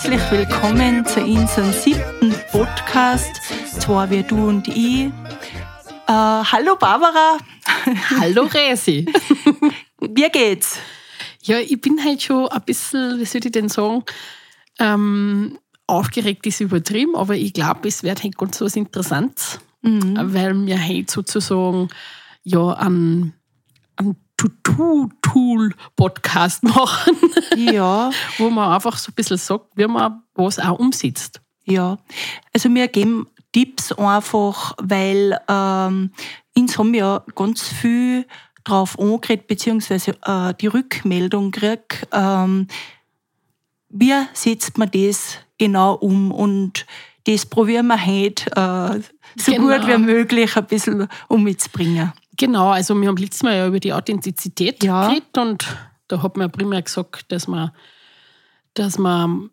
herzlich willkommen zu unserem siebten Podcast. Zwar wir, du und ich. Äh, hallo Barbara. Hallo Resi. Wie geht's? Ja, ich bin halt schon ein bisschen, wie soll ich denn sagen, ähm, aufgeregt ist übertrieben, aber ich glaube, es wird halt ganz was Interessantes, mhm. weil wir halt sozusagen ja einen, einen To-Do-Tool-Podcast machen. Ja. wo man einfach so ein bisschen sagt, wie man was auch umsetzt. Ja, also wir geben Tipps einfach, weil ähm, uns haben ja ganz viel drauf angeredet, beziehungsweise äh, die Rückmeldung gekriegt, ähm, wie setzt man das genau um und das probieren wir heute äh, so genau. gut wie möglich ein bisschen umzubringen. Genau, also wir haben letztes Mal ja über die Authentizität ja. geredet und da hat man ja primär gesagt, dass man, dass man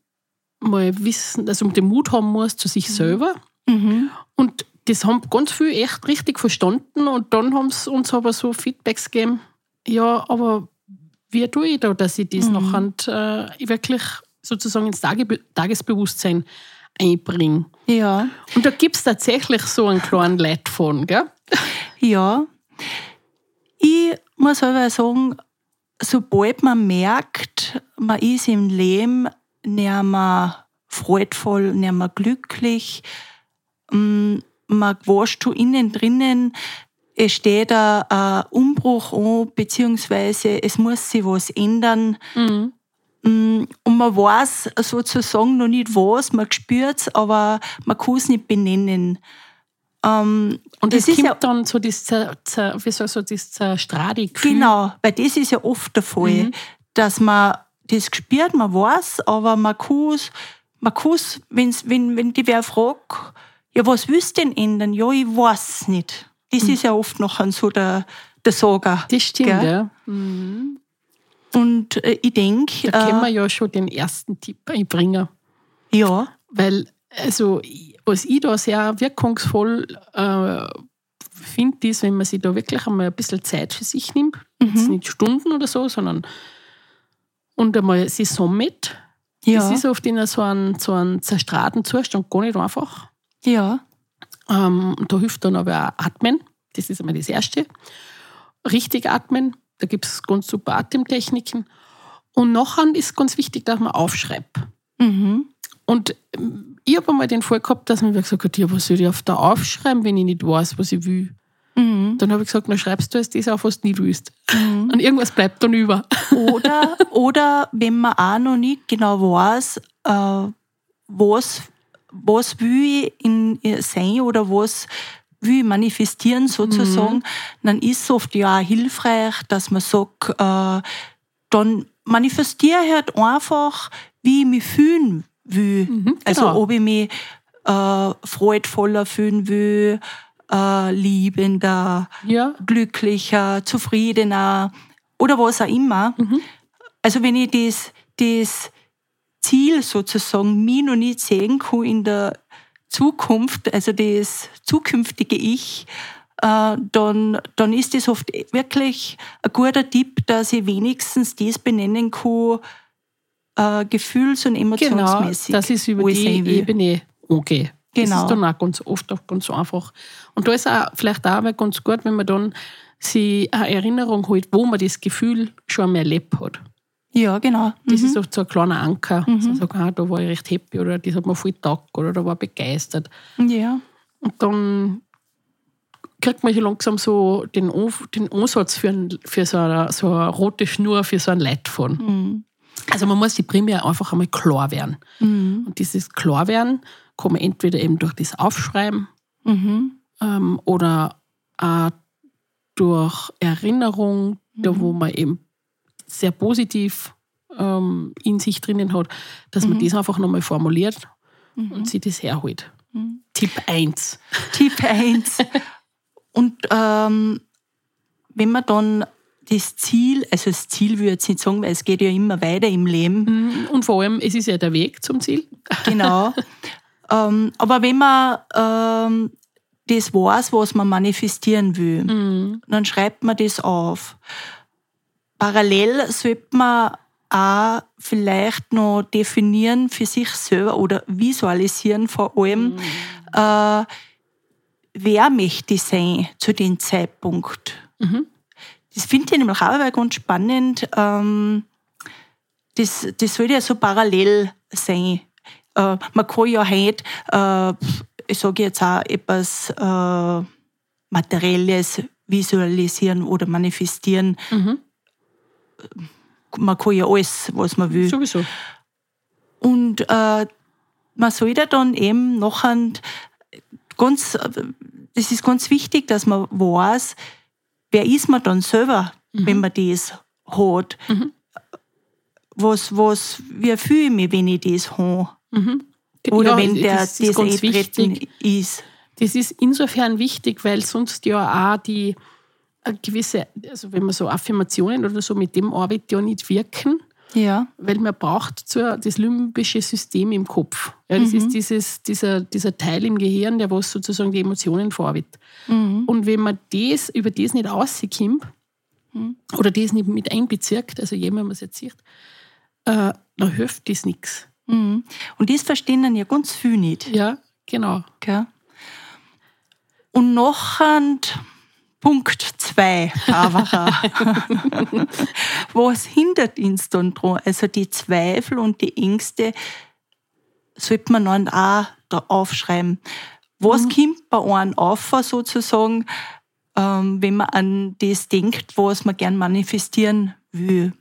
mal wissen, also den Mut haben muss zu sich selber. Mhm. Und das haben ganz viele echt richtig verstanden und dann haben sie uns aber so Feedbacks gegeben, ja, aber wie tue ich da, dass ich das mhm. noch und, äh, wirklich sozusagen ins Tage Tagesbewusstsein einbringe. Ja. Und da gibt es tatsächlich so einen kleinen Leitfaden, gell? Ja, ich muss aber sagen, sobald man merkt, man ist im Leben nicht mehr freudvoll, nicht mehr glücklich, mm, man wascht schon innen drinnen, es steht ein Umbruch an, beziehungsweise es muss sich was ändern. Mhm. Mm, und man weiß sozusagen noch nicht was, man spürt es, aber man kann es nicht benennen. Ähm, und es kommt ja, dann so das, wie soll so das zerstradige Genau, weil das ist ja oft der Fall, mhm. dass man das spürt, man weiß, aber man kann man kann's, wenn's, wenn, wenn die wer fragt, ja, was willst du denn ändern? Ja, ich weiß es nicht. Das mhm. ist ja oft noch so der, der Sager. Das stimmt, gell? ja. Mhm. Und äh, ich denke. Da können wir äh, ja schon den ersten Tipp einbringen. Ja. Weil, also, was ich da sehr wirkungsvoll äh, finde, ist, wenn man sich da wirklich einmal ein bisschen Zeit für sich nimmt. Mhm. Jetzt nicht Stunden oder so, sondern und einmal sie sammelt. Ja. Das ist oft in so einem, so einem zerstraten Zustand gar nicht einfach. Ja. Ähm, da hilft dann aber auch Atmen. Das ist einmal das Erste. Richtig atmen. Da gibt es ganz super Atemtechniken. Und nachher ist ganz wichtig, dass man aufschreibt. Mhm. Und ich habe einmal den Fall gehabt, dass man mir gesagt hat, ja, was soll ich auf da aufschreiben, wenn ich nicht weiß, was ich will. Mhm. Dann habe ich gesagt, na schreibst du es das auf, was du nicht willst. Mhm. Und irgendwas bleibt dann über. Oder, oder wenn man auch noch nicht genau weiß, äh, was, was will ich in, sein oder was will ich manifestieren sozusagen, mhm. dann ist es oft ja auch hilfreich, dass man sagt, äh, dann manifestiere halt einfach, wie ich mich fühlen will. Mhm, also genau. ob ich mich äh, freudvoller fühlen will, äh, liebender, ja. glücklicher, zufriedener oder was auch immer. Mhm. Also wenn ich das, das Ziel sozusagen mir noch nicht sehen kann in der Zukunft, also das zukünftige Ich, äh, dann, dann ist das oft wirklich ein guter Tipp, dass ich wenigstens das benennen kann, äh, gefühls- und emotionsmäßig. Genau, das ist über die Ebene okay. Genau. Das ist dann auch ganz oft auch ganz einfach. Und da ist auch vielleicht auch ganz gut, wenn man dann sich eine Erinnerung holt, wo man das Gefühl schon einmal erlebt hat. Ja, genau. Das mhm. ist oft so ein kleiner Anker. Mhm. So sagen, ah, da war ich recht happy oder das hat mir voll taugt oder da war ich begeistert. Ja. Und dann kriegt man hier langsam so den, den Ansatz für, ein, für so, eine, so eine rote Schnur für so ein Leitfaden. Mhm. Also man muss sich primär einfach einmal klar werden. Mhm. Und dieses Klarwerden kann man entweder eben durch das Aufschreiben mhm. ähm, oder auch durch Erinnerung, mhm. da wo man eben sehr positiv ähm, in sich drinnen hat, dass man mhm. das einfach nochmal formuliert mhm. und sich das herholt. Mhm. Tipp 1. Tipp 1. und ähm, wenn man dann das Ziel, also das Ziel würde ich nicht sagen, weil es geht ja immer weiter im Leben. Mhm. Und vor allem, es ist ja der Weg zum Ziel. Genau. ähm, aber wenn man ähm, das weiß, was man manifestieren will, mhm. dann schreibt man das auf. Parallel sollte man auch vielleicht noch definieren für sich selber oder visualisieren vor allem, äh, wer möchte ich sein zu dem Zeitpunkt. Das finde ich nämlich auch ganz spannend. Ähm, das, das soll ja so parallel sein. Äh, man kann ja heute, äh, ich sage jetzt auch etwas äh, Materielles visualisieren oder manifestieren. Man kann ja alles, was man will. Sowieso. Und äh, man sollte dann eben nachher ganz, das ist ganz wichtig, dass man weiß, wer ist man dann selber, wenn man das hat. Was, was, wie fühle ich mich, wenn ich das habe? Oder Ja, wenn der, das das, ist ganz Eintreten wichtig. ist. Das ist insofern wichtig, weil sonst ja auch die eine gewisse, also wenn man so Affirmationen oder so mit dem arbeitet, ja nicht wirken, Ja. weil man braucht zur, das limbische System im Kopf. Ja, das ist dieses, dieser, dieser Teil im Gehirn, der was sozusagen die Emotionen verarbeitet. Und wenn man das, über das nicht rauskommt oder das nicht mit einbezirkt, also jemand, man es jetzt sieht, äh, dann hilft das nichts. Mhm. Und das verstehen dann ja ganz viele nicht. Ja, genau. Gell? Und nachher Punkt zwei, Barbara. Was hindert uns dann dran? Also die Zweifel und die Ängste sollte man dann auch da aufschreiben. Was kommt bei einem auf, sozusagen, ähm, wenn man an das denkt, was man gern manifestieren will?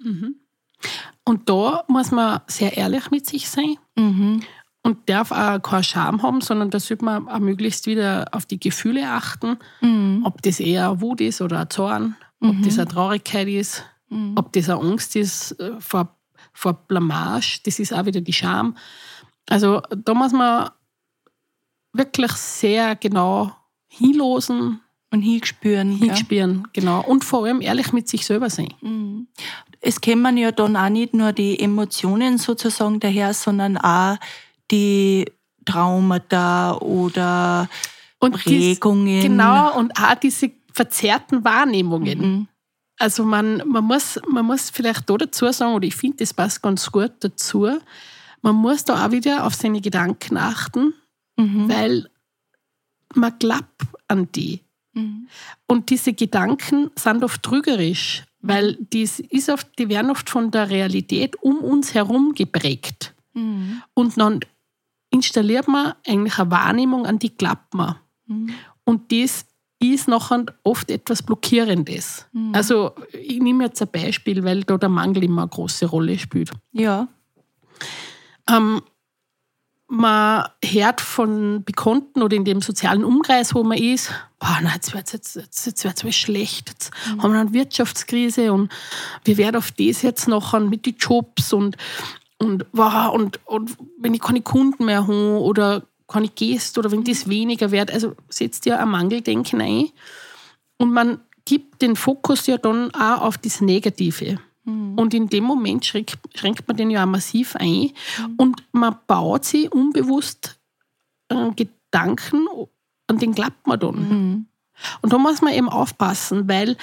Und da muss man sehr ehrlich mit sich sein Mhm. Und darf auch keinen Scham haben, sondern da sollte man auch möglichst wieder auf die Gefühle achten, Mhm. ob das eher eine Wut ist oder ein Zorn, ob das eine Traurigkeit ist, Mhm. ob das eine Angst ist äh, vor, vor Blamage, das ist auch wieder die Scham. Also da muss man wirklich sehr genau hinlosen, Und hinspüren. hinspüren, genau. Und vor allem ehrlich mit sich selber sein. es kämen ja dann auch nicht nur die Emotionen sozusagen daher, sondern auch die Traumata oder Und dies- Prägungen. Genau, und auch diese verzerrten Wahrnehmungen. Mhm. Also man, man, muss, man muss vielleicht da dazu sagen, oder ich finde, das passt ganz gut dazu, man muss da auch wieder auf seine Gedanken achten, Mhm. weil man glaubt an die. Mhm. Und diese Gedanken sind oft trügerisch, weil dies ist oft, die werden oft von der Realität um uns herum geprägt. Mhm. Und dann installiert man eigentlich eine Wahrnehmung, an die glaubt man. Mhm. Und das ist nachher oft etwas Blockierendes. Mhm. Also ich nehme jetzt ein Beispiel, weil da der Mangel immer eine große Rolle spielt. Ja. Ähm, man hört von Bekannten oder in dem sozialen Umkreis, wo man ist, boah, na, jetzt wird es jetzt, jetzt, jetzt wird's alles schlecht, jetzt haben wir eine Wirtschaftskrise und wir werden auf das jetzt nachher mit den Jobs und, und, wow, und, und wenn ich keine Kunden mehr habe oder keine Gäste oder wenn das weniger wird, also setzt ja ein Mangeldenken ein und man gibt den Fokus ja dann auch auf das Negative. Und in dem Moment schränkt, schränkt man den ja auch massiv ein und man baut sich unbewusst äh, Gedanken, an den glaubt man dann. Mhm. Und da muss man eben aufpassen, weil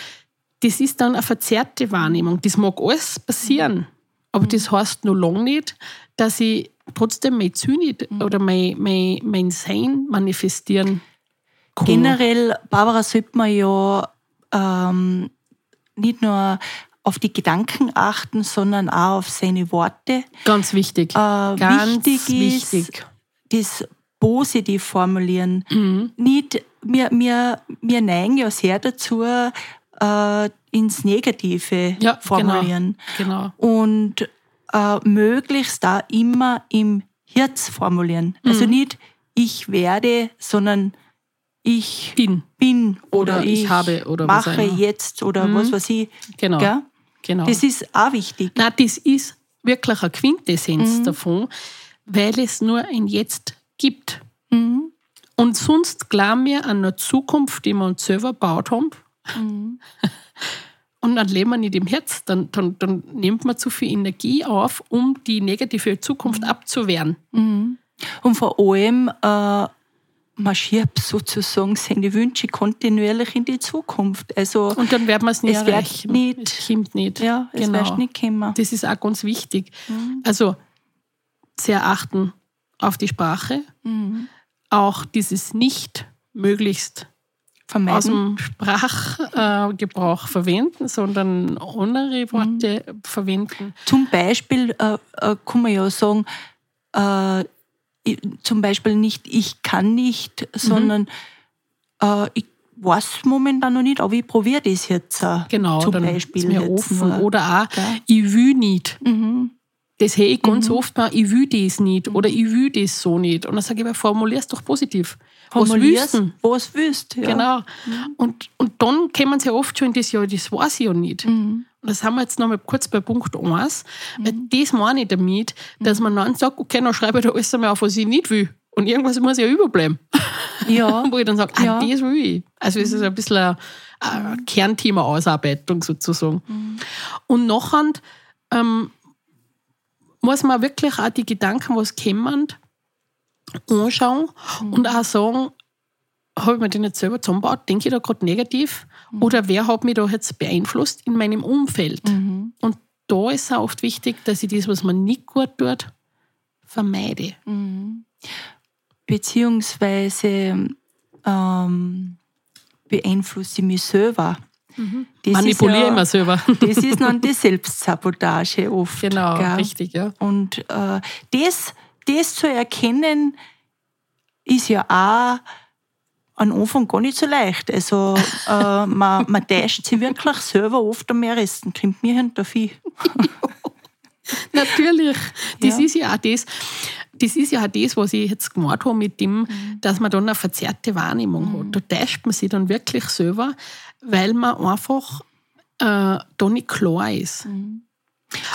das ist dann eine verzerrte Wahrnehmung. Das mag alles passieren, aber das heißt noch lange nicht, dass ich trotzdem mein Ziel nicht oder mein, mein, mein Sein manifestieren kann. Generell, Barbara, sollte man ja ähm, nicht nur auf die Gedanken achten, sondern auch auf seine Worte. Ganz wichtig. Äh, Ganz wichtig ist, wichtig. das positiv formulieren. Mhm. Nicht, wir, wir, wir neigen ja sehr dazu, äh, ins Negative Ja, formulieren. Genau. Und äh, möglichst da immer im Herz formulieren. Also Mhm. nicht ich werde, sondern ich Bin. bin oder, Oder ich habe oder was mache immer. jetzt oder Mhm. was weiß ich. Genau. Gell? genau. Das ist auch wichtig. Nein, das ist wirklich eine Quintessenz Mhm. davon, weil es nur ein Jetzt gibt. Mhm. Und sonst glauben wir an eine Zukunft, die wir uns selber gebaut haben. Mhm. Und dann leben wir nicht im Herz. Dann, dann, dann nimmt man zu viel Energie auf, um die negative Zukunft abzuwehren. Mhm. Und vor allem äh, man schiebt sozusagen seine Wünsche kontinuierlich in die Zukunft. Also Und dann wird man es nie es erreichen. nicht- es kommt nicht. ja, es genau. wird nicht kommen. Das ist auch ganz wichtig. Mhm. Also sehr achten auf die Sprache. Mhm. Auch dieses nicht möglichst aus Vermeiden. dem Sprachgebrauch äh, Gebrauch verwenden, sondern andere Worte verwenden. Zum Beispiel äh, äh, kann man ja sagen, äh, ich, zum Beispiel nicht ich kann nicht, sondern äh, ich weiß momentan noch nicht, aber ich probiere das jetzt. Äh, Genau, zum dann Beispiel ist mir offen. nur. Oder auch, Gell? ich will nicht. Mhm. Das höre ich ganz oft mal, ich will das nicht oder ich will das so nicht. Und dann sage ich mir, formulier es doch positiv. Was willst Formulier's, du? was willst. Ja. Genau. Und, und dann kommen sie oft schon in das, ja, das weiß ich ja nicht. Mhm. Und das haben wir jetzt noch mal kurz bei Punkt 1. Weil das meine ich damit, dass man dann sagt, okay, dann schreibe ich da alles einmal auf, was ich nicht will. Und irgendwas muss ja überbleiben. Ja. Wo ich dann sage, ah, Ja. das will ich. Also es ist ein bisschen eine, eine Kernthema-Ausarbeitung sozusagen. Und nachher ähm, muss man wirklich auch die Gedanken, was kommen, anschauen und auch sagen, habe ich mir den jetzt selber zusammengebaut, denke ich da gerade negativ oder wer hat mich da jetzt beeinflusst in meinem Umfeld? Mhm. Und da ist es auch oft wichtig, dass ich das, was man nicht gut tut, vermeide. Mhm. Beziehungsweise ähm, beeinflusse ich mich selber. Das Manipuliere ist ja, immer selber. Das ist dann die Selbstsabotage oft. genau, gell? richtig, ja. Und äh, das, das zu erkennen, ist ja auch am Anfang gar nicht so leicht. Also äh, man, man täuscht sich wirklich selber oft am meisten. Kommt mir hinter viel. Natürlich. Das Ja. ist ja auch das, das ist ja auch das, was ich jetzt gemacht habe mit dem, Mhm. dass man dann eine verzerrte Wahrnehmung hat. Da täuscht man sich dann wirklich selber, weil man einfach äh, da nicht klar ist. Mhm.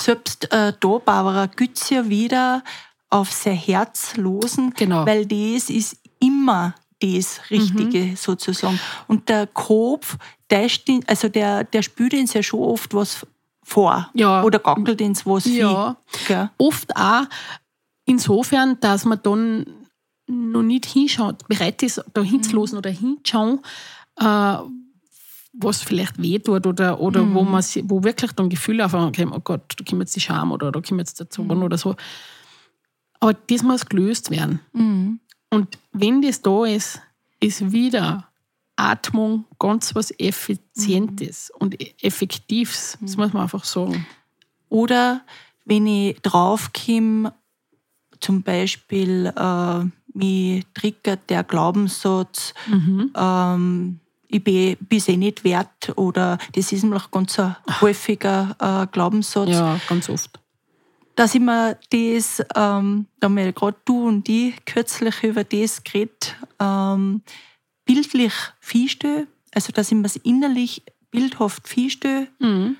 Selbst äh, da Barbara Gütz ja wieder auf sein Herz losen, Genau. weil das ist immer das Richtige Mhm. sozusagen. Und der Kopf, der, also der, der spielt uns ja schon oft was vor Ja. oder gackelt uns was Ja. viel. Oft auch insofern, dass man dann noch nicht hinschaut, bereit ist, da hinzulosen oder hinzuschauen, äh, was vielleicht weh tut oder, oder wo, man, wo wirklich dann Gefühle aufkommen, okay, oh Gott, da kommt jetzt die Scham oder da kommt jetzt der Zorn oder so. Aber das muss gelöst werden. Mhm. Und wenn das da ist, ist wieder Atmung ganz was Effizientes und e- Effektives. Das muss man einfach sagen. Oder wenn ich draufkomme, zum Beispiel äh, mich triggert der Glaubenssatz, ähm, ich bin es eh nicht wert oder das ist noch ganz ein häufiger äh, Glaubenssatz, Ja, ganz oft. dass ich mir das, ähm, da haben wir gerade du und ich kürzlich über das geredet, ähm, bildlich feststelle, also dass ich mir es innerlich bildhaft feststelle Mhm.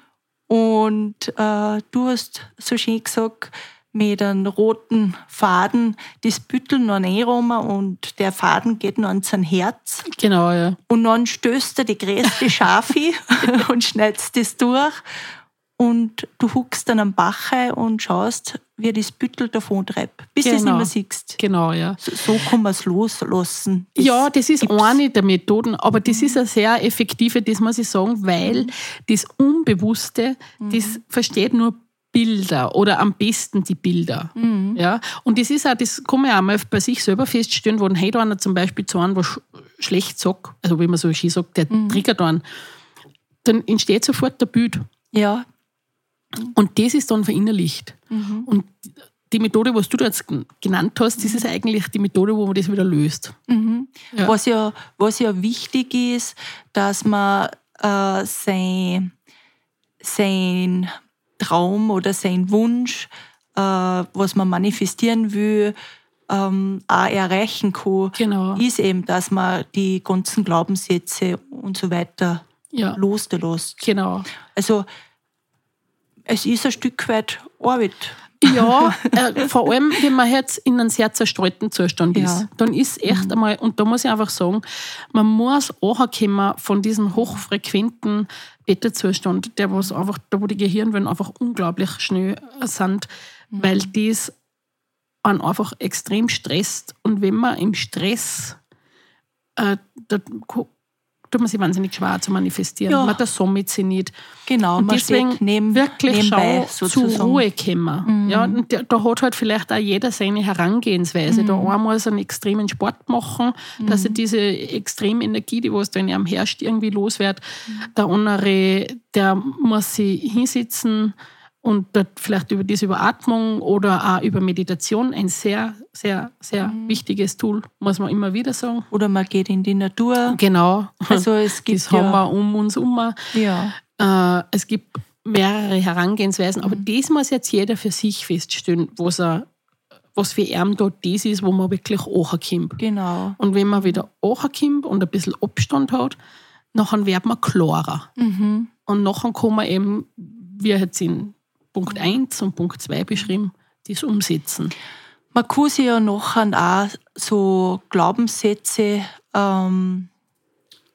und äh, du hast so schön gesagt, mit einem roten Faden das Büttel noch einräumen und der Faden geht noch ans Herz. Genau, ja. Und dann stößt er die größte Schafe und schneidest das durch. Und du huckst dann am Bach ein und schaust, wie das Büttel davon treibt, bis du es nicht Genau. mehr siehst. Genau, ja. So, so kann man es loslassen. Das ja, das ist gibt's. eine der Methoden, aber das ist eine sehr effektive, das muss ich sagen, weil das Unbewusste, das versteht nur Bilder oder am besten die Bilder. Ja? Und das ist auch, das kann man ja auch mal bei sich selber feststellen, wenn heute einer zum Beispiel zu einem was sch schlecht sagt, also wie man so schön sagt, der triggert einen, dann entsteht sofort der Bild. Ja, Und das ist dann verinnerlicht. Und die Methode, was du da jetzt genannt hast, das ist eigentlich die Methode, wo man das wieder löst. Ja. Was, ja, was ja wichtig ist, dass man äh, sein, sein Traum oder sein Wunsch, äh, was man manifestieren will, ähm, auch erreichen kann, Genau. ist eben, dass man die ganzen Glaubenssätze und so weiter Ja, loslässt. genau. Also es ist ein Stück weit Arbeit. Ja, äh, vor allem, wenn man jetzt in einem sehr zerstreuten Zustand Ja. ist, dann ist echt einmal, und da muss ich einfach sagen, man muss ankommen von diesem hochfrequenten Beta-Zustand, der was einfach, da wo die Gehirnwellen einfach unglaublich schnell sind, weil das einen einfach extrem stresst. Und wenn man im Stress äh, da tut man sich wahnsinnig schwer zu manifestieren. Ja. Man sammelt sich nicht. Genau, Und man deswegen neben, wirklich nebenbei zur sozusagen. Ruhe kommen. Ja, und da, da hat halt vielleicht auch jeder seine Herangehensweise. Der eine muss einen extremen Sport machen, dass er diese Extremenergie, die was da in ihm herrscht, irgendwie loswerden. Der andere, der muss sich hinsetzen und vielleicht über diese Überatmung oder auch über Meditation, ein sehr, sehr, sehr wichtiges Tool, muss man immer wieder sagen. Oder man geht in die Natur. Genau. Also es gibt das haben ja, wir um uns herum. ja. Äh, es gibt mehrere Herangehensweisen, aber das muss jetzt jeder für sich feststellen, was, er, was für ihn dort das ist, wo man wirklich ankommt. genau. Und wenn man wieder ankommt und ein bisschen Abstand hat, nachher wird man klarer. Mhm. Und nachher kann man eben, wie jetzt in Punkt 1 und Punkt 2 beschrieben, das umsetzen. Man kann sich ja nachher auch so Glaubenssätze ähm,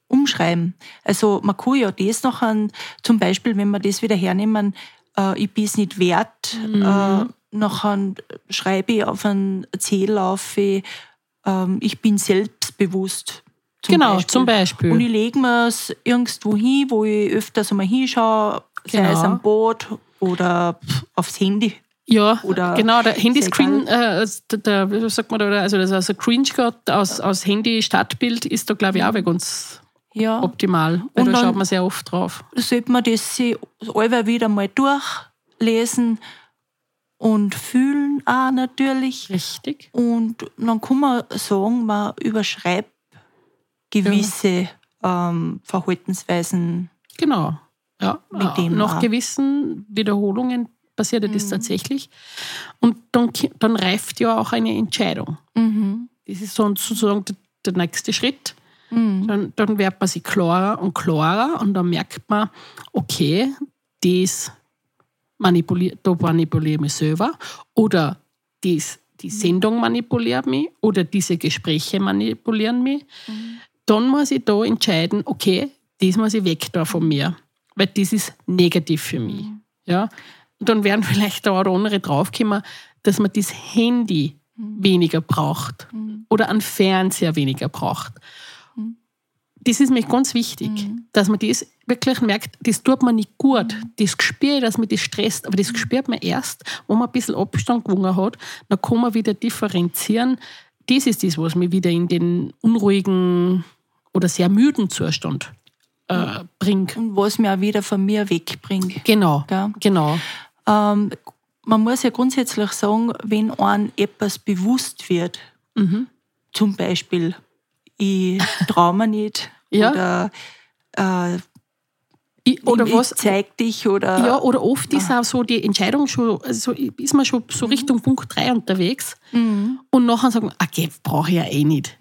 umschreiben. Also man kann ja das nachher, zum Beispiel, wenn wir das wieder hernehmen, äh, ich bin es nicht wert, äh, nachher schreibe ich auf einen Zettel auf, äh, ähm, ich bin selbstbewusst. Zum genau, Beispiel. zum Beispiel. Und ich lege mir es irgendwo hin, wo ich öfters einmal hinschaue, sei es Genau. am Boot oder aufs Handy. Ja, Oder genau, der Handyscreen, äh, der, der, wie sagt man da, also das ein Screenshot aus, aus Handy-Stadtbild ist da, glaube ich, auch ganz Ja. optimal. Weil Und da schaut man sehr oft drauf. sollte man das sich alle wieder mal durchlesen und fühlen auch natürlich. Richtig. Und dann kann man sagen, man überschreibt gewisse ähm, Verhaltensweisen. Genau. Ja, Mit äh, dem nach auch. gewissen Wiederholungen passiert Mhm. das tatsächlich. Und dann, dann reift ja auch eine Entscheidung. Mhm. Das ist so- sozusagen der, der nächste Schritt. Mhm. Dann, dann wird man sich klarer und klarer und dann merkt man, okay, das manipuliert, da manipuliere ich mich selber oder das, die Sendung manipuliert mich oder diese Gespräche manipulieren mich. Dann muss ich da entscheiden, okay, das muss ich weg da von mir, weil das ist negativ für mich. Ja? Und dann werden vielleicht da oder andere draufkommen, dass man das Handy weniger braucht oder einen Fernseher weniger braucht. Das ist mir ganz wichtig, dass man das wirklich merkt, das tut man nicht gut. Das spüre ich, dass mich das stresst, aber das spürt man erst, wenn man ein bisschen Abstand gewonnen hat. Dann kann man wieder differenzieren. Das ist das, was mich wieder in den unruhigen oder sehr müden Zustand äh, bringt. Und was mir auch wieder von mir wegbringt. Genau, Gell? genau. Ähm, man muss ja grundsätzlich sagen, wenn einem etwas bewusst wird, Mhm. zum Beispiel, ich traue mir nicht Ja. oder äh, Ich, oder ich, was? zeig dich oder Ja, oder oft ist auch so die Entscheidung schon, also ist man schon so Richtung Punkt 3 unterwegs Mhm. und nachher sagen, okay, brauche ich ja eh nicht.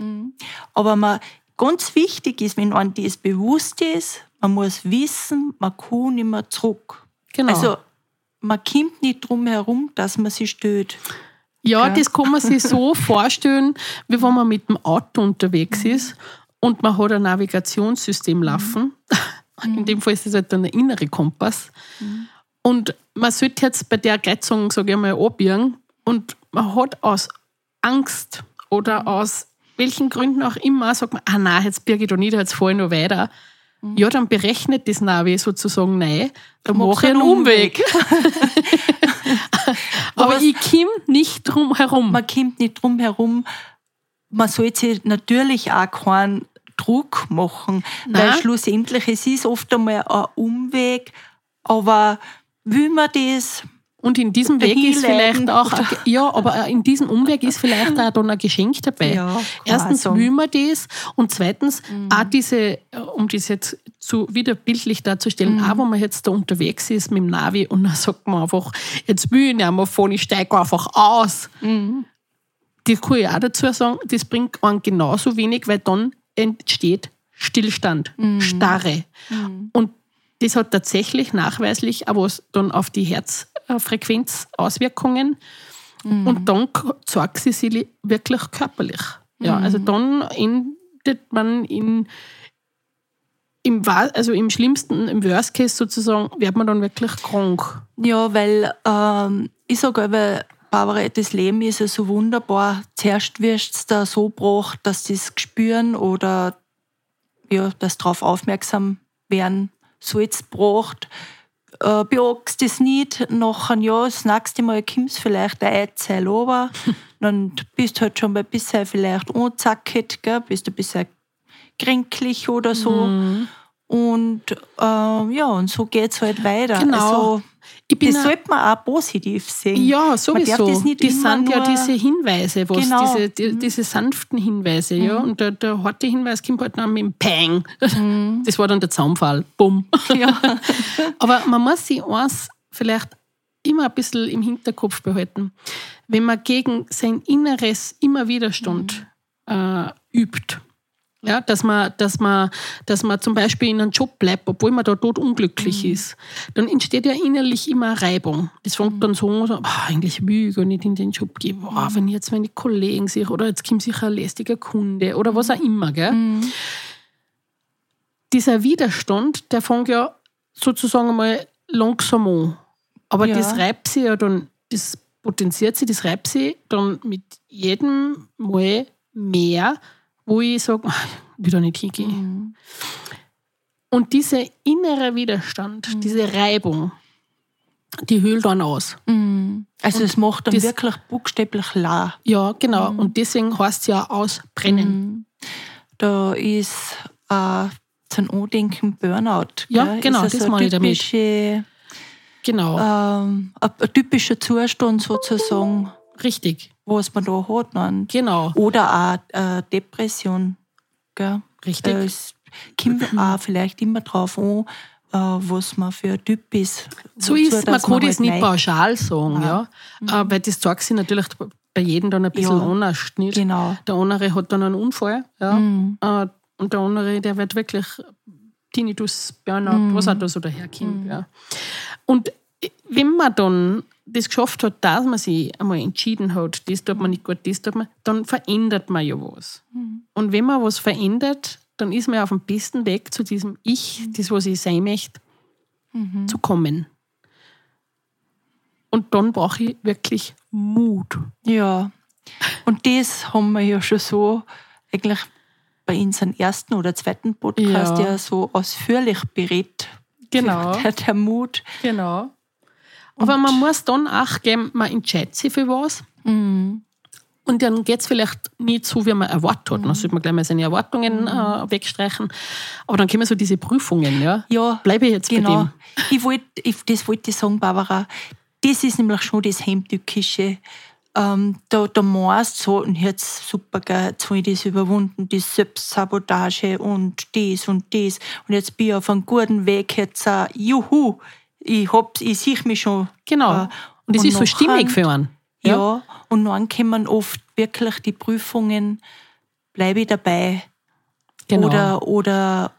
Aber man, ganz wichtig ist, wenn einem das bewusst ist, man muss wissen, man kann nicht mehr zurück. Genau. Also man kommt nicht drum herum, dass man sich stößt. ja, ja. das kann man sich so vorstellen, wie wenn man mit dem Auto unterwegs ist und man hat ein Navigationssystem laufen. In dem Fall ist es halt dann der innere Kompass. Und man sollte jetzt bei der Kreuzung, sage ich mal, abbiegen und man hat aus Angst oder aus welchen Gründen auch immer, sagt man, ah nein, jetzt birge ich da nicht, jetzt fahre ich noch weiter. Ja, dann berechnet das Navi sozusagen nein, dann mache ich einen Umweg. Aber Aber ich komme nicht drum herum. Man kommt nicht drum herum. Man sollte sich natürlich auch keinen Druck machen, weil Nein. schlussendlich es ist oft einmal ein Umweg, aber will man das? Und in diesem Weg ist vielleicht auch, ja, aber in diesem Umweg ist vielleicht auch dann ein Geschenk dabei. Ja, Erstens sagen. will man das und zweitens auch diese, äh, um das jetzt zu wieder bildlich darzustellen, auch wenn man jetzt da unterwegs ist mit dem Navi und dann sagt man einfach, jetzt will ich nicht mehr fahren, ich steige einfach aus. Das kann ich auch dazu sagen, das bringt einen genauso wenig, weil dann entsteht Stillstand, Starre. Und das hat tatsächlich nachweislich was dann auf die Herzfrequenz Auswirkungen. Und dann zeigt sie sich wirklich körperlich. Ja, also dann endet man in, im, also im schlimmsten, im Worst Case sozusagen, wird man dann wirklich krank. Ja, weil ähm, ich sage aber, Barbara, das Leben ist ja so wunderbar. Zuerst wirst du da so gebracht, dass sie es spüren oder ja, dass darauf aufmerksam werden sollst gebracht. Äh, beagst das nicht, nach einem Jahr, das nächste Mal kommst du vielleicht ein Eizell runter, dann bist du halt schon ein bisschen vielleicht angezackelt, gell? bist ein bisschen kränklich oder so. Mhm. Und äh, ja, und so geht es halt weiter. Genau. Also, das sollte man auch positiv sehen. Ja, Man sowieso. darf das nicht immer sind ja diese Hinweise, was Genau. diese, die, diese sanften Hinweise, ja. Und der, der harte Hinweis kommt halt dann mit dem Pang. Das war dann der Zaunfall. Bumm. Ja. Aber man muss sich eins vielleicht immer ein bisschen im Hinterkopf behalten. Wenn man gegen sein Inneres immer Widerstand äh, übt, ja, dass man, dass, man, dass man zum Beispiel in einem Job bleibt, obwohl man da tot unglücklich ist, dann entsteht ja innerlich immer eine Reibung. Das fängt dann so an, "Ah, eigentlich will ich gar nicht in den Job gehen. Boah, wenn ich jetzt meine Kollegen sehe oder jetzt kommt sicher ein lästiger Kunde oder was auch immer. Gell? Dieser Widerstand, der fängt ja sozusagen mal langsam an. Aber Ja. das reibt sich ja dann, das potenziert sich, das reibt sich dann mit jedem Mal mehr, wo ich sage, "Ah, ich will da nicht hingehen. Und dieser innere Widerstand, diese Reibung, die hüllt dann aus. Also es macht dann das- wirklich buchstäblich la. Ja, genau. Und deswegen heißt es ja ausbrennen. Da ist äh, zum Andenken Burnout. Ja, gell? genau, das also meine ich damit. Genau, ähm, ein, ein typischer Zustand sozusagen, richtig. was man da hat. Dann. Genau, Oder auch äh, Depression. Gell? richtig. Äh, Es kommt auch vielleicht immer drauf an, äh, was man für ein Typ ist. So Wozu, ist, man kann das halt nicht neigt. pauschal sagen, ja. Äh, weil das zeigt sich natürlich bei jedem dann ein bisschen Ja, anders. Nicht? Genau. Der andere hat dann einen Unfall, ja. Mhm. Äh, und der andere, der wird wirklich Tinnitus, Burnout, Mhm. was auch da so daherkommt. Ja. Und wenn man dann das geschafft hat, dass man sich einmal entschieden hat, das tut man nicht gut, das tut man, dann verändert man ja was. Mhm. Und wenn man was verändert, dann ist man auf dem besten Weg zu diesem Ich, das, was ich sein möchte, Mhm. zu kommen. Und dann brauche ich wirklich Mut. Ja. Und das haben wir ja schon so eigentlich bei unserem ersten oder zweiten Podcast Ja. ja, so ausführlich berät. Genau. Der, der Mut. Genau. Aber man muss dann auch geben, man entscheidet sich für was. Mhm. Und dann geht es vielleicht nicht so, wie man erwartet hat. Dann sollte man gleich mal seine Erwartungen äh, wegstreichen. Aber dann kommen so diese Prüfungen. Ja? Ja, Bleibe ich jetzt genau. bei dem? Ich wollt, ich, das wollte ich sagen, Barbara. Das ist nämlich schon das Heimtückische. Ähm, da, da meinst du so, und jetzt super, gell, jetzt habe ich das überwunden, die Selbstsabotage und das und das. Und jetzt bin ich auf einem guten Weg, jetzt, äh, juhu, ich, hab, ich sehe mich schon. Genau. Äh, Und das ist so stimmig für einen. Ja, und dann kommen oft wirklich die Prüfungen, bleibe ich dabei genau. oder, oder,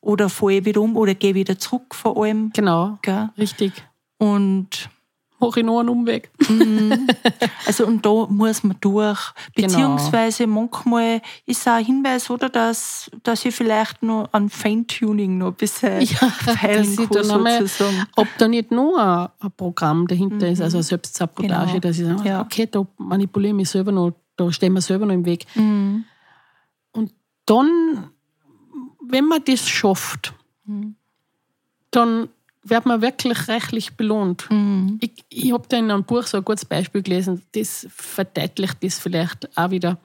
oder fahre ich wieder um oder gehe wieder zurück vor allem. genau. Gell? Richtig. Und Mache ich noch einen Umweg. also und da muss man durch. Genau. Beziehungsweise manchmal ist auch ein Hinweis, oder, dass, dass ich vielleicht noch an Feintuning noch ein bisschen Ja, feilen kann, dann einmal-. Ob da nicht noch ein, ein Programm dahinter ist, also eine Selbstsabotage, Genau. dass ich sage, Ja. okay, da manipuliere ich mich selber noch, da stehe ich mir selber noch im Weg. Mhm. Und dann, wenn man das schafft, dann wird man wirklich reichlich belohnt. Mhm. Ich, ich habe da in einem Buch so ein gutes Beispiel gelesen, das verdeutlicht das vielleicht auch wieder.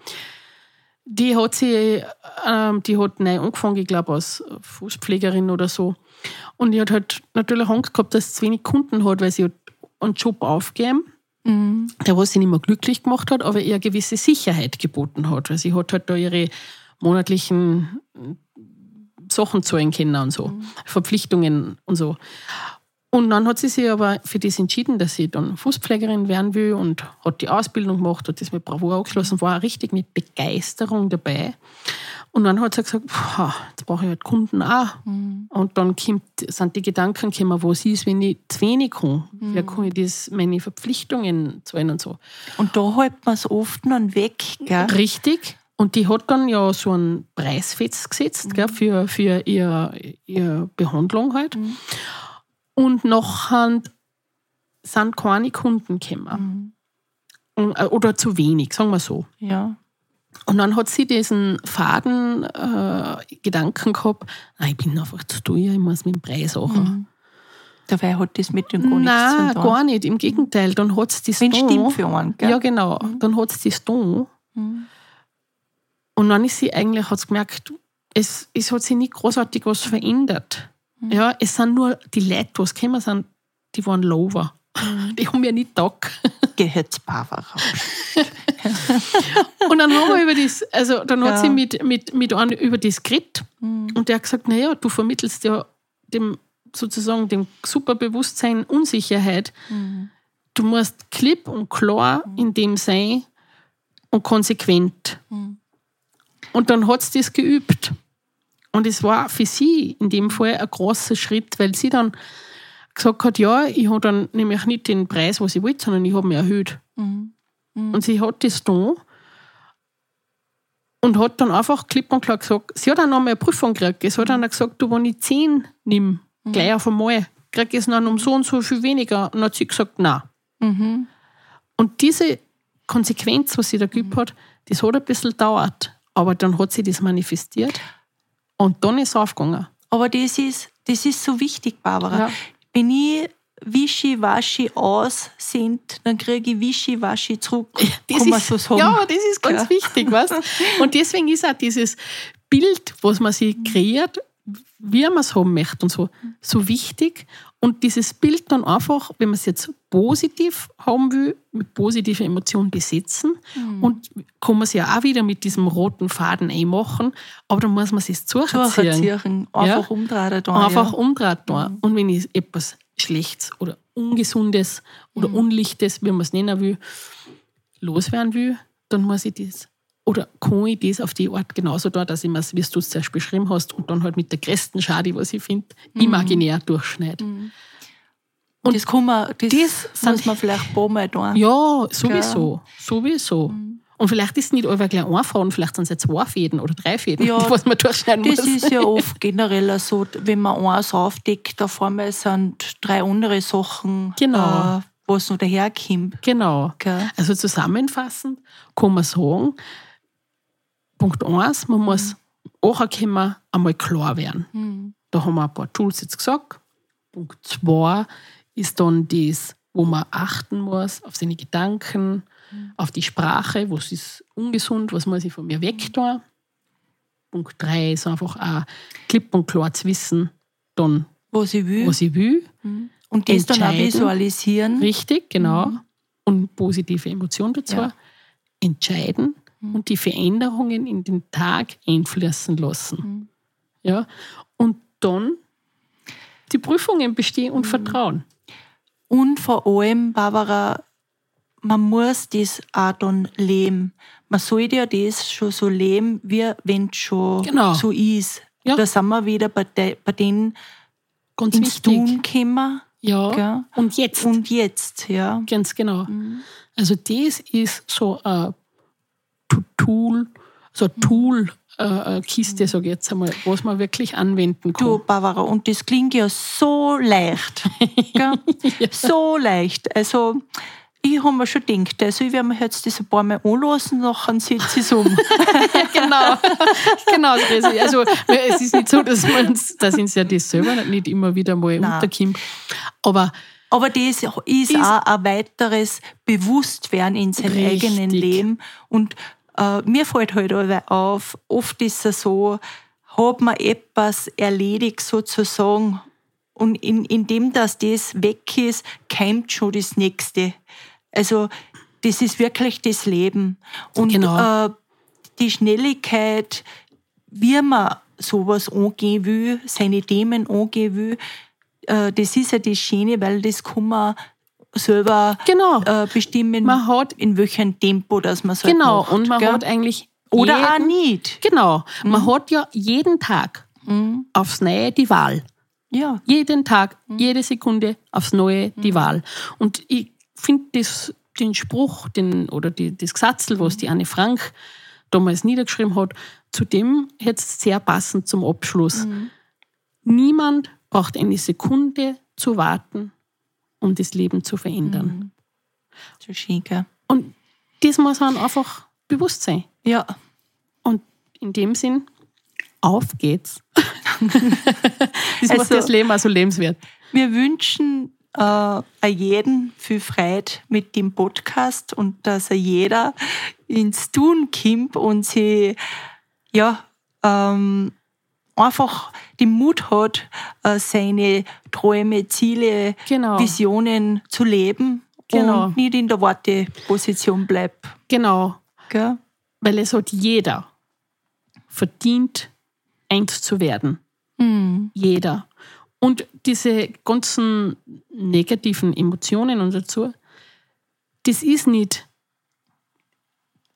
Die hat sie, ähm, die hat neu angefangen, ich glaube, als Fußpflegerin oder so. Und die hat halt natürlich Angst gehabt, dass sie zu wenig Kunden hat, weil sie hat einen Job aufgegeben, Mhm. der was sie nicht mehr glücklich gemacht hat, aber ihr eine gewisse Sicherheit geboten hat. Weil sie hat halt da ihre monatlichen Sachen zahlen können und so, Verpflichtungen und so. Und dann hat sie sich aber für das entschieden, dass sie dann Fußpflegerin werden will und hat die Ausbildung gemacht, hat das mit Bravour abgeschlossen, war richtig mit Begeisterung dabei. Und dann hat sie gesagt, "Puh, jetzt brauche ich halt Kunden auch. Und dann kommt, sind die Gedanken gekommen, was ist, wenn ich zu wenig kann? Wie kann ich das, meine Verpflichtungen zahlen und so. Und da hält man es oft noch weg. Gell? Richtig. Und die hat dann ja so einen Preis festgesetzt gell, für, für ihre, ihre Behandlung halt. Und nachher sind keine Kunden gekommen. äh, oder zu wenig, sagen wir so. Ja. Und dann hat sie diesen faden äh, Gedanken gehabt, nein, ich bin einfach zu teuer, ich muss mit dem Preis machen. Mhm. Dabei hat das mit dem gar nichts Nein, zu tun. gar nicht. Im Gegenteil, dann hat es das Wenn da. stimmt für einen, gell? Ja, genau. Dann hat es das da. Mhm. Und dann ist sie eigentlich, hat sie gemerkt, es, es hat sich nicht großartig was verändert. Mhm. Ja, es sind nur die Leute, die gekommen sind, die waren lower. Mhm. Die haben ja nicht taugt. Gehört Barbara. Und dann haben wir über das, also dann hat Ja. sie mit, mit, mit einem über das geredet Mhm. und der hat gesagt, naja, du vermittelst ja dem sozusagen dem Superbewusstsein Unsicherheit. Mhm. Du musst klipp und klar in dem sein und konsequent. Mhm. Und dann hat sie das geübt. Und es war für sie in dem Fall ein großer Schritt, weil sie dann gesagt hat, ja, ich habe dann nämlich nicht den Preis, was ich wollte, sondern ich habe mich erhöht. Mhm. Und sie hat das da und hat dann einfach klipp und klar gesagt, sie hat dann noch mal eine Prüfung gekriegt. Sie hat dann gesagt, du, wenn ich 10 nimm, gleich auf einmal, krieg ich es dann um so und so viel weniger. Und dann hat sie gesagt, nein. Mhm. Und diese Konsequenz, was sie da gegeben hat, das hat ein bisschen gedauert. Aber dann hat sie das manifestiert und dann ist es aufgegangen. Aber das ist, das ist so wichtig, Barbara. Ja. Wenn ich Wischi-Waschi aus sind, dann kriege ich Wischi-Waschi zurück. Das ist, so sagen. Ja, das ist ganz Ja. wichtig, weißt Und deswegen ist auch dieses Bild, was man sich kreiert, wie man es haben möchte und so, so wichtig. Und dieses Bild dann einfach, wenn man es jetzt positiv haben will, mit positiven Emotionen besetzen Mhm. und kann man es ja auch wieder mit diesem roten Faden einmachen, aber dann muss man es durchziehen. Durchziehen. Einfach umdrehen. Da, Einfach ja. umdrehen. da. Und wenn ich etwas Schlechtes oder Ungesundes oder Unlichtes, wie man es nennen will, loswerden will, dann muss ich das oder kann ich das auf die Art genauso da, dass ich mir, wie du es zuerst beschrieben hast, und dann halt mit der größten Schade, was ich finde, imaginär durchschneide. Und das, kann man, das, das sind- muss man vielleicht ein paar Mal tun. Ja, sowieso. Sowieso. Mhm. Und vielleicht ist es nicht allweil gleich ein Faden, vielleicht sind es jetzt zwei Fäden oder drei Fäden, Ja, was man durchschneiden Das muss. ist ja oft generell so, wenn man eins aufdeckt, auf einmal sind drei andere Sachen, Genau. äh, was noch daherkommt. Genau. Gell? Also zusammenfassend kann man sagen, Punkt eins, man muss ankommen, einmal klar werden. Da haben wir ein paar Tools jetzt gesagt. Punkt zwei ist dann das, wo man achten muss, auf seine Gedanken, auf die Sprache, was ist ungesund, was muss ich von mir wegtun. Punkt drei ist einfach auch klipp und klar zu wissen, dann, Was ich will. was ich will. und das dann auch visualisieren. Richtig, genau. Und positive Emotionen dazu. Ja. Entscheiden und die Veränderungen in den Tag einfließen lassen. Ja. Und dann die Prüfungen bestehen und vertrauen. Und vor allem, Barbara, man muss das auch dann leben. Man sollte ja das schon so leben, wie wenn es schon Genau. so ist. Ja. Da sind wir wieder bei, de, bei denen Ganz ins wichtig. Tun gekommen. Ja. Gell? Und jetzt. Und jetzt, ja. Ganz genau. Also das ist so ein Tool, so ein Tool, äh, Kiste, sage ich jetzt einmal, was man wirklich anwenden kann. Du, Barbara, und das klingt ja so leicht. Gell? So leicht. Also, ich habe mir schon gedacht, also ich werde mir jetzt das ein paar Mal anlassen, nachher setze ich es um. genau. genau. Also es ist nicht so, dass man dass uns ja das selber nicht immer wieder mal Nein. unterkommt. Aber Aber das ist, Ist- auch ein weiteres Bewusstwerden in seinem eigenen Leben. Und äh, mir fällt halt allweil auf, oft ist es so, hat man etwas erledigt sozusagen und in, indem dass das weg ist, keimt schon das Nächste. Also das ist wirklich das Leben. Und Genau. äh, die Schnelligkeit, wie man sowas angehen will, seine Themen angehen will, äh, das ist ja das Schöne, weil das kann man selber Genau. äh, bestimmen, Man hat- in welchem Tempo das man so genau, macht. und man gell? hat eigentlich Oder jeden, auch nicht. Genau, man hat ja jeden Tag aufs Neue die Wahl. Ja. Jeden Tag, jede Sekunde aufs Neue die Wahl. Und ich finde den Spruch den, oder die, das Gesatzl, was die Anne Frank damals niedergeschrieben hat, zu dem jetzt sehr passend zum Abschluss. Niemand braucht eine Sekunde zu warten, um das Leben zu verändern. So schön, gell? Und das muss man einfach bewusst sein. Ja. Und in dem Sinn, auf geht's. das macht Also- das Leben also lebenswert. Wir wünschen äh, a jeden viel Freude mit dem Podcast und dass er jeder ins Tun kommt und sie ja, ähm, einfach den Mut hat, äh, seine Träume, Ziele, Genau. Visionen zu leben Genau. und nicht in der Warteposition bleibt. Genau. Gell? Weil es hat jeder verdient, eins zu werden. Mhm. Jeder. Und diese ganzen negativen Emotionen und dazu, das ist nicht,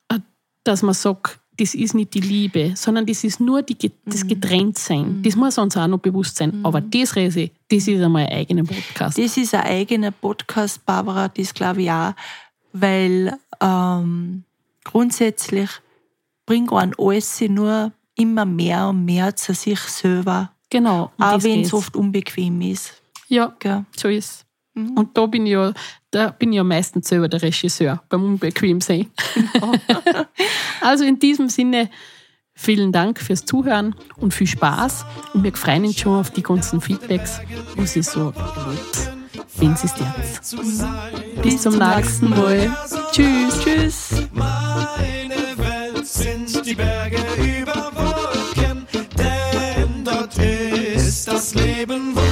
äh, dass man sagt, das ist nicht die Liebe, sondern das ist nur die, das Getrenntsein. Das muss uns auch noch bewusst sein. Aber das Rese, das ist einmal ein eigener Podcast. Das ist ein eigener Podcast, Barbara, das glaube ich auch, weil ähm, grundsätzlich bringt einen alles nur immer mehr und mehr zu sich selber, genau. auch wenn es oft unbequem ist. Ja, Gell? so ist Und da bin ich ja, da bin ich ja meistens selber der Regisseur beim Unbequemsein. also in diesem Sinne, vielen Dank fürs Zuhören und viel Spaß. Und wir freuen uns schon auf die ganzen Feedbacks, was ihr so erlebt. Wenn es jetzt. Bis zum nächsten Mal. Tschüss. Tschüss. Meine Welt sind die Berge über Wolken, denn dort ist das Leben. Sehr